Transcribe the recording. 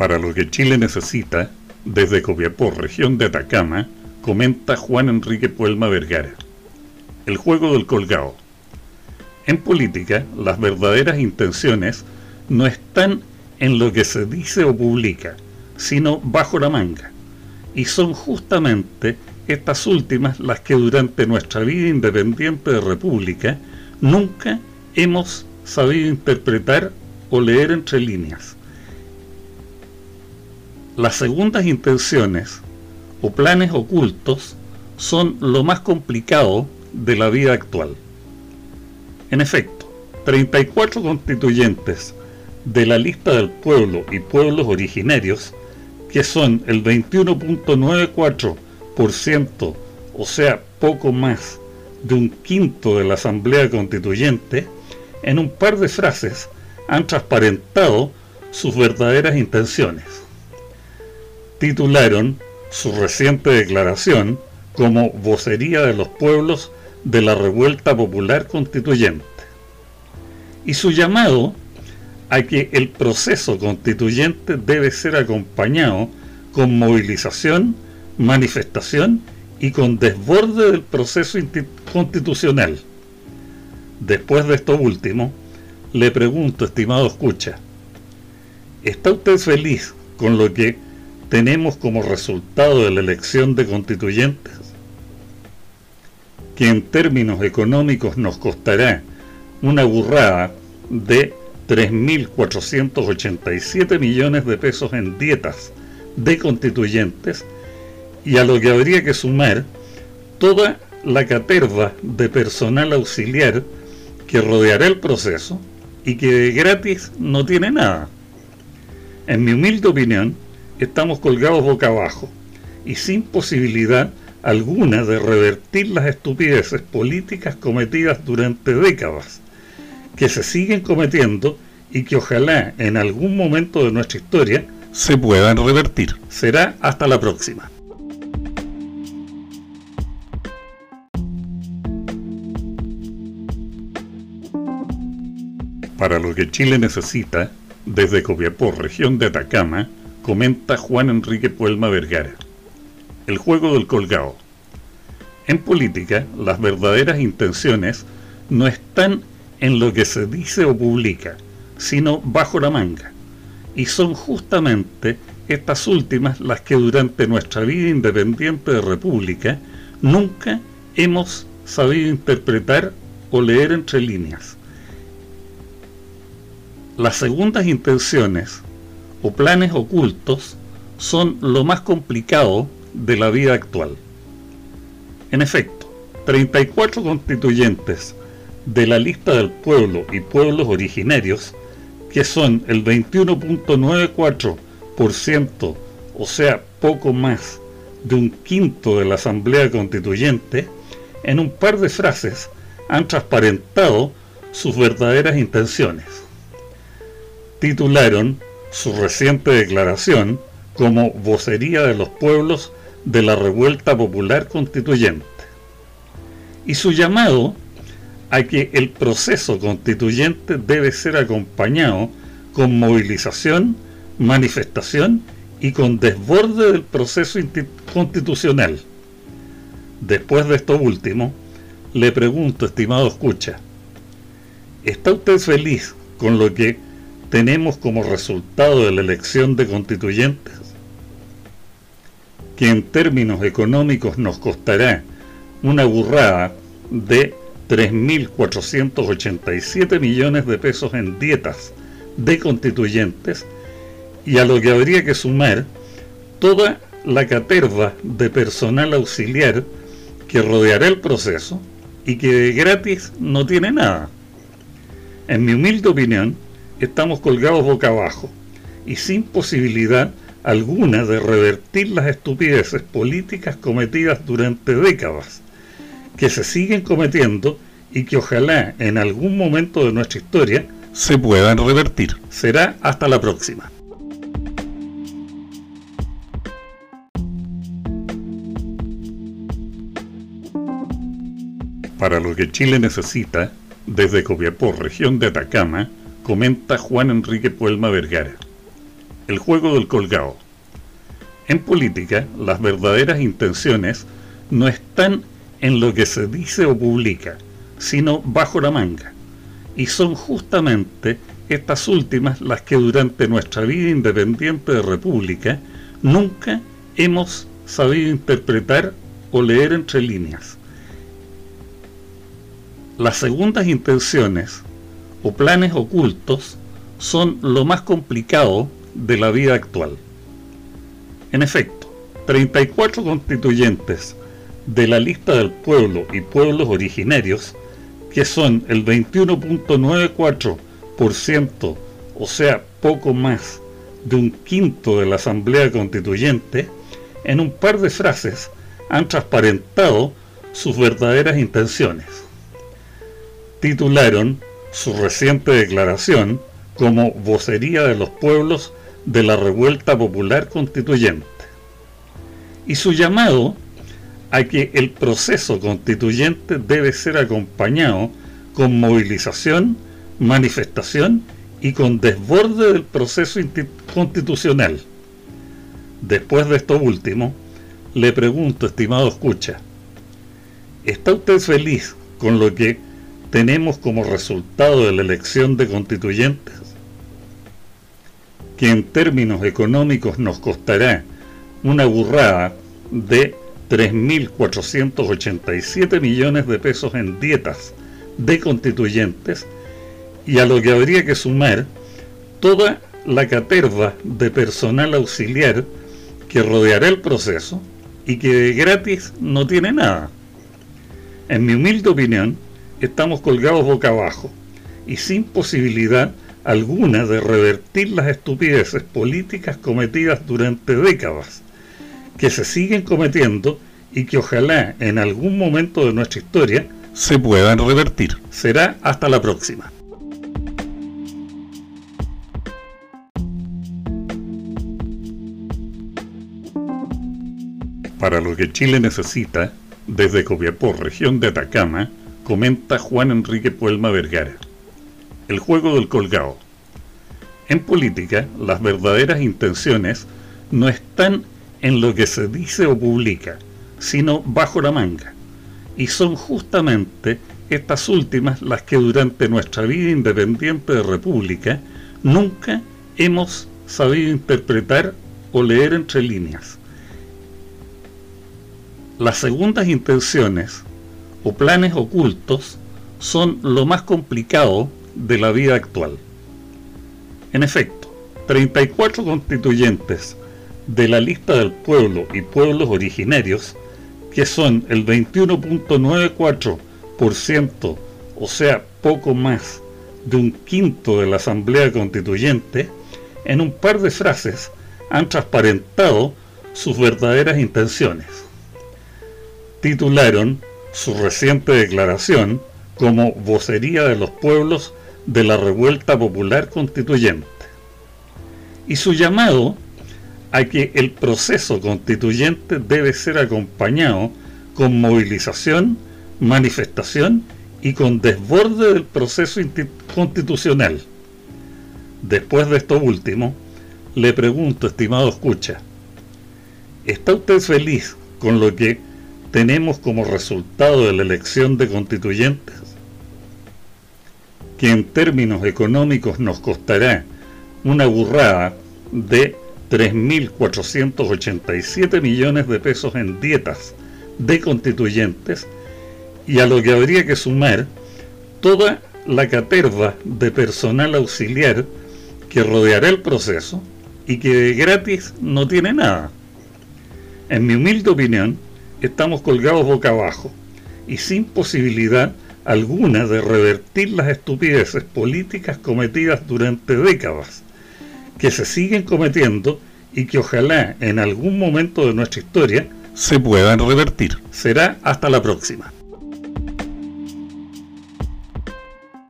Para lo que Chile necesita, desde Copiapó, región de Atacama, comenta Juan Enrique Puelma Vergara. El juego del colgado. En política, las verdaderas intenciones no están en lo que se dice o publica, sino bajo la manga. Y son justamente estas últimas las que durante nuestra vida independiente de república nunca hemos sabido interpretar o leer entre líneas. Las segundas intenciones o planes ocultos son lo más complicado de la vida actual. En efecto, 34 constituyentes de la lista del pueblo y pueblos originarios, que son el 21.94%, o sea, poco más de un quinto de la Asamblea Constituyente, en un par de frases han transparentado sus verdaderas intenciones. Titularon su reciente declaración como vocería de los pueblos de la revuelta popular constituyente y su llamado a que el proceso constituyente debe ser acompañado con movilización, manifestación y con desborde del proceso constitucional. Después de esto último, le pregunto, estimado escucha, ¿está usted feliz con lo que tenemos como resultado de la elección de constituyentes? Que en términos económicos nos costará una burrada de 3.487 millones de pesos en dietas de constituyentes y a lo que habría que sumar toda la caterva de personal auxiliar que rodeará el proceso y que de gratis no tiene nada. En mi humilde opinión, estamos colgados boca abajo y sin posibilidad alguna de revertir las estupideces políticas cometidas durante décadas, que se siguen cometiendo y que ojalá en algún momento de nuestra historia se puedan revertir. Será hasta la próxima. Para lo que Chile necesita, desde Copiapó, región de Atacama, comenta Juan Enrique Puelma Vergara. El juego del colgado. En política, las verdaderas intenciones no están en lo que se dice o publica, sino bajo la manga. Y son justamente estas últimas las que durante nuestra vida independiente de república nunca hemos sabido interpretar o leer entre líneas. Las segundas intenciones o planes ocultos son lo más complicado de la vida actual. En efecto, 34 constituyentes de la lista del pueblo y pueblos originarios, que son el 21.94%, o sea, poco más de un quinto de la Asamblea Constituyente, en un par de frases han transparentado sus verdaderas intenciones titularon su reciente declaración como vocería de los pueblos de la revuelta popular constituyente y su llamado a que el proceso constituyente debe ser acompañado con movilización, manifestación y con desborde del proceso constitucional. Después de esto último, le pregunto, estimado escucha, ¿está usted feliz con lo que tenemos como resultado de la elección de constituyentes, que en términos económicos nos costará una burrada de 3.487 millones de pesos en dietas de constituyentes y a lo que habría que sumar toda la caterva de personal auxiliar que rodeará el proceso y que de gratis no tiene nada. En mi humilde opinión, estamos colgados boca abajo y sin posibilidad alguna de revertir las estupideces políticas cometidas durante décadas, que se siguen cometiendo y que ojalá en algún momento de nuestra historia se puedan revertir. Será hasta la próxima. Para lo que Chile necesita, desde Copiapó, región de Atacama, comenta Juan Enrique Puelma Vergara. El juego del colgado. En política, las verdaderas intenciones no están en lo que se dice o publica, sino bajo la manga. Y son justamente estas últimas las que durante nuestra vida independiente de república nunca hemos sabido interpretar o leer entre líneas. Las segundas intenciones o planes ocultos son lo más complicado de la vida actual. En efecto, 34 constituyentes de la lista del pueblo y pueblos originarios, que son el 21.94%, o sea, poco más de un quinto de la Asamblea Constituyente, en un par de frases han transparentado sus verdaderas intenciones. Titularon su reciente declaración como vocería de los pueblos de la revuelta popular constituyente y su llamado a que el proceso constituyente debe ser acompañado con movilización, manifestación y con desborde del proceso constitucional. Después de esto último, le pregunto, estimado escucha, ¿está usted feliz con lo que tenemos como resultado de la elección de constituyentes? que en términos económicos nos costará una burrada de 3.487 millones de pesos en dietas de constituyentes y a lo que habría que sumar toda la caterva de personal auxiliar que rodeará el proceso y que de gratis no tiene nada. En mi humilde opinión, estamos colgados boca abajo y sin posibilidad alguna de revertir las estupideces políticas cometidas durante décadas, que se siguen cometiendo y que ojalá en algún momento de nuestra historia se puedan revertir. Será hasta la próxima. Para lo que Chile necesita, desde Copiapó, región de Atacama, comenta Juan Enrique Puelma Vergara. El juego del colgado. En política, las verdaderas intenciones no están en lo que se dice o publica, sino bajo la manga. Y son justamente estas últimas las que durante nuestra vida independiente de república nunca hemos sabido interpretar o leer entre líneas. Las segundas intenciones o planes ocultos son lo más complicado de la vida actual. En efecto, 34 constituyentes de la lista del pueblo y pueblos originarios, que son el 21.94%, o sea, poco más de un quinto de la Asamblea Constituyente, en un par de frases han transparentado sus verdaderas intenciones. Titularon su reciente declaración como vocería de los pueblos de la revuelta popular constituyente y su llamado a que el proceso constituyente debe ser acompañado con movilización, manifestación y con desborde del proceso constitucional. Después de esto último, le pregunto, estimado escucha, ¿está usted feliz con lo que tenemos como resultado de la elección de constituyentes? que en términos económicos nos costará una burrada de 3.487 millones de pesos en dietas de constituyentes y a lo que habría que sumar toda la caterva de personal auxiliar que rodeará el proceso y que de gratis no tiene nada. En mi humilde opinión, estamos colgados boca abajo y sin posibilidad alguna de revertir las estupideces políticas cometidas durante décadas, que se siguen cometiendo y que ojalá en algún momento de nuestra historia se puedan revertir. Será hasta la próxima.